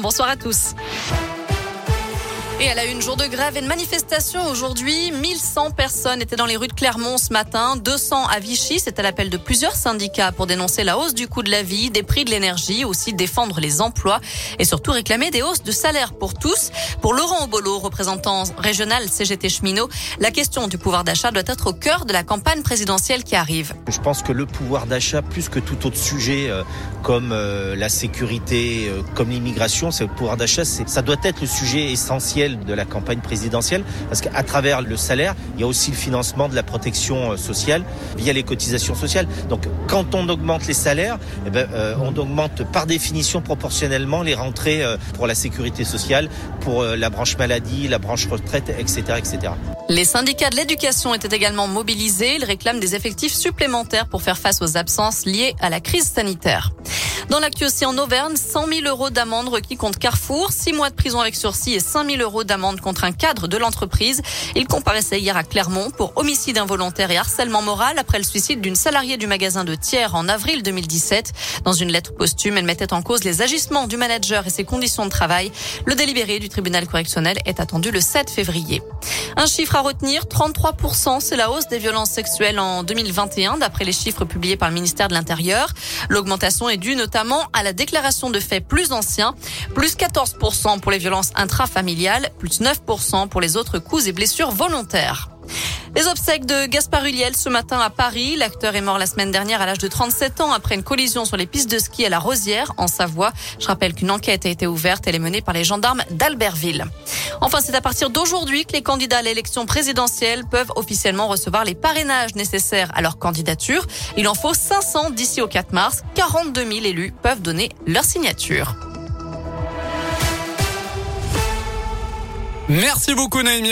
Bonsoir à tous. Et elle a eu une jour de grève et de manifestation aujourd'hui. 1100 personnes étaient dans les rues de Clermont ce matin, 200 à Vichy. C'était l'appel de plusieurs syndicats pour dénoncer la hausse du coût de la vie, des prix de l'énergie, aussi défendre les emplois et surtout réclamer des hausses de salaire pour tous. Pour Laurent Obolo, représentant régional CGT Cheminot, la question du pouvoir d'achat doit être au cœur de la campagne présidentielle qui arrive. Je pense que le pouvoir d'achat, plus que tout autre sujet euh, comme euh, la sécurité, euh, comme l'immigration, c'est le pouvoir d'achat, ça doit être le sujet essentiel de la campagne présidentielle, parce qu'à travers le salaire, il y a aussi le financement de la protection euh, sociale via les cotisations sociales. Donc quand on augmente les salaires, eh ben, euh, on augmente par définition proportionnellement les rentrées euh, pour la sécurité sociale, pour la branche maladie, la branche retraite, etc. etc. Les syndicats de l'éducation étaient également mobilisés. Ils réclament des effectifs supplémentaires pour faire face aux absences liées à la crise sanitaire. Dans l'actu aussi en Auvergne, 100 000 euros d'amende requis contre Carrefour, 6 mois de prison avec sursis et 5 000 euros d'amende contre un cadre de l'entreprise. Il comparaissait hier à Clermont pour homicide involontaire et harcèlement moral après le suicide d'une salariée du magasin de Thiers en avril 2017. Dans une lettre posthume, elle mettait en cause les agissements du manager et ses conditions de travail. Le délibéré du tribunal correctionnel est attendu le 7 février. Un chiffre à retenir, 33%, c'est la hausse des violences sexuelles en 2021 d'après les chiffres publiés par le ministère de l'Intérieur. L'augmentation est due notamment à la déclaration de faits plus anciens, plus 14% pour les violences intrafamiliales, plus 9% pour les autres coups et blessures volontaires. Les obsèques de Gaspard Huliel ce matin à Paris. L'acteur est mort la semaine dernière à l'âge de 37 ans après une collision sur les pistes de ski à la Rosière, en Savoie. Je rappelle qu'une enquête a été ouverte. Elle est menée par les gendarmes d'Albertville. Enfin, c'est à partir d'aujourd'hui que les candidats à l'élection présidentielle peuvent officiellement recevoir les parrainages nécessaires à leur candidature. Il en faut 500 d'ici au 4 mars. 42 000 élus peuvent donner leur signature. Merci beaucoup Naomi.